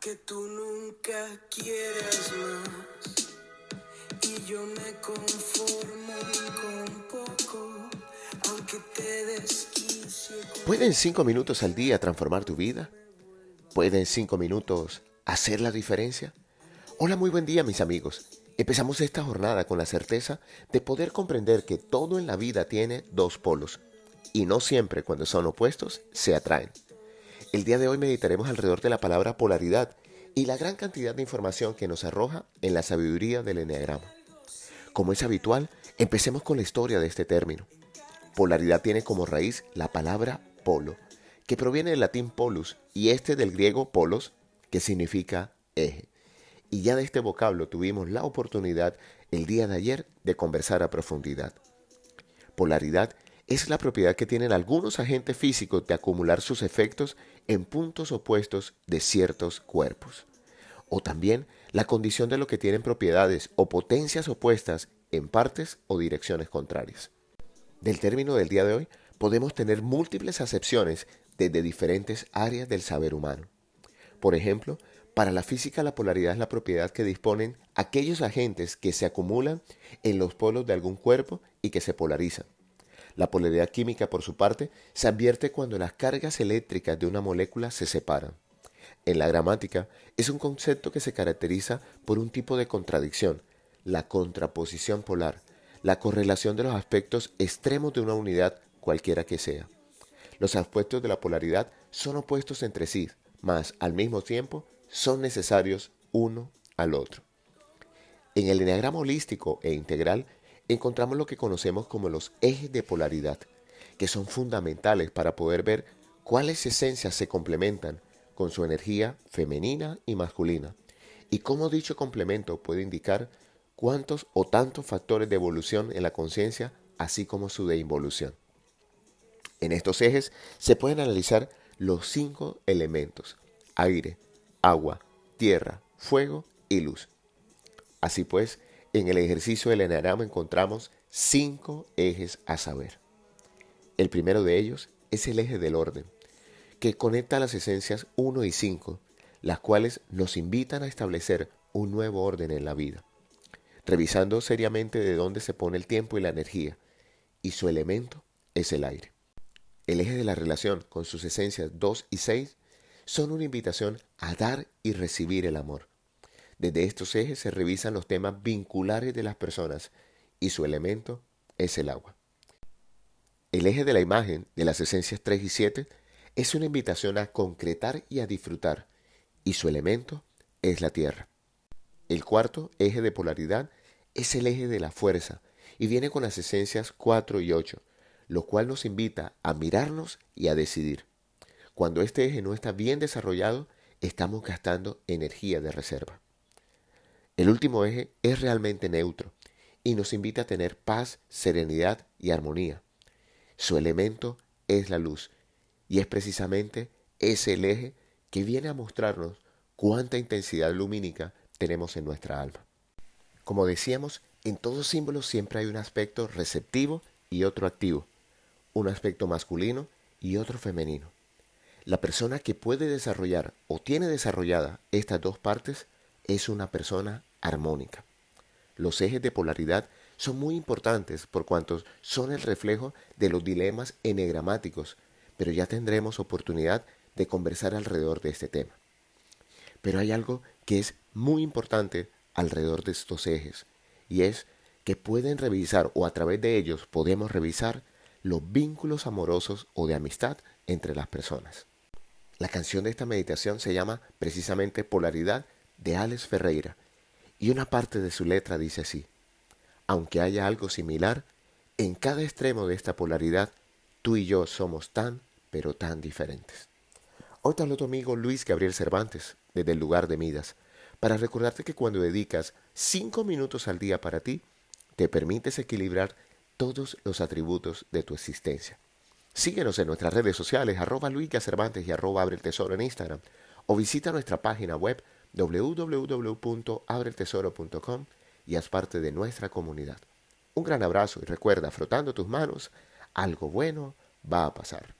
Tú nunca quieras más y yo me con poco, aunque te. ¿Pueden cinco minutos al día transformar tu vida? ¿Pueden cinco minutos hacer la diferencia? Hola, muy buen día mis amigos. Empezamos esta jornada con la certeza de poder comprender que todo en la vida tiene dos polos y no siempre cuando son opuestos se atraen. El día de hoy meditaremos alrededor de la palabra polaridad y la gran cantidad de información que nos arroja en la sabiduría del enneagrama. Como es habitual, empecemos con la historia de este término. Polaridad tiene como raíz la palabra polo, que proviene del latín polus y este del griego polos, que significa eje. Y ya de este vocablo tuvimos la oportunidad el día de ayer de conversar a profundidad. Polaridad es la propiedad que tienen algunos agentes físicos de acumular sus efectos en puntos opuestos de ciertos cuerpos. O también la condición de lo que tienen propiedades o potencias opuestas en partes o direcciones contrarias. Del término del día de hoy podemos tener múltiples acepciones desde diferentes áreas del saber humano. Por ejemplo, para la física la polaridad es la propiedad que disponen aquellos agentes que se acumulan en los polos de algún cuerpo y que se polarizan. La polaridad química, por su parte, se advierte cuando las cargas eléctricas de una molécula se separan. En la gramática es un concepto que se caracteriza por un tipo de contradicción, la contraposición polar, la correlación de los aspectos extremos de una unidad cualquiera que sea. Los aspectos de la polaridad son opuestos entre sí, mas al mismo tiempo son necesarios uno al otro. En el enneagrama holístico e integral encontramos lo que conocemos como los ejes de polaridad, que son fundamentales para poder ver cuáles esencias se complementan con su energía femenina y masculina, y cómo dicho complemento puede indicar cuántos o tantos factores de evolución en la conciencia, así como su de involución. En estos ejes se pueden analizar los cinco elementos, aire, agua, tierra, fuego y luz. Así pues, en el ejercicio del enneagrama encontramos cinco ejes a saber. El primero de ellos es el eje del orden, que conecta las esencias 1 y 5, las cuales nos invitan a establecer un nuevo orden en la vida, revisando seriamente de dónde se pone el tiempo y la energía, y su elemento es el aire. El eje de la relación con sus esencias 2 y 6 son una invitación a dar y recibir el amor, desde estos ejes se revisan los temas vinculares de las personas y su elemento es el agua. El eje de la imagen de las esencias 3 y 7 es una invitación a concretar y a disfrutar y su elemento es la tierra. El cuarto eje de polaridad es el eje de la fuerza y viene con las esencias 4 y 8, lo cual nos invita a mirarnos y a decidir. Cuando este eje no está bien desarrollado, estamos gastando energía de reserva. El último eje es realmente neutro y nos invita a tener paz, serenidad y armonía. Su elemento es la luz y es precisamente ese el eje que viene a mostrarnos cuánta intensidad lumínica tenemos en nuestra alma. Como decíamos, en todo símbolo siempre hay un aspecto receptivo y otro activo, un aspecto masculino y otro femenino. La persona que puede desarrollar o tiene desarrollada estas dos partes es una persona armónica. Los ejes de polaridad son muy importantes por cuanto son el reflejo de los dilemas enegramáticos, pero ya tendremos oportunidad de conversar alrededor de este tema. Pero hay algo que es muy importante alrededor de estos ejes, y es que pueden revisar o a través de ellos podemos revisar los vínculos amorosos o de amistad entre las personas. La canción de esta meditación se llama precisamente Polaridad de Alex Ferreira, y una parte de su letra dice así, aunque haya algo similar, en cada extremo de esta polaridad, tú y yo somos tan, pero tan diferentes. Hoy te tu amigo Luis Gabriel Cervantes, desde el lugar de Midas, para recordarte que cuando dedicas cinco minutos al día para ti, te permites equilibrar todos los atributos de tu existencia. Síguenos en nuestras redes sociales, arroba Luis Cervantes y arroba Abre el Tesoro en Instagram, o visita nuestra página web www.abretesoro.com y haz parte de nuestra comunidad. Un gran abrazo y recuerda, frotando tus manos, algo bueno va a pasar.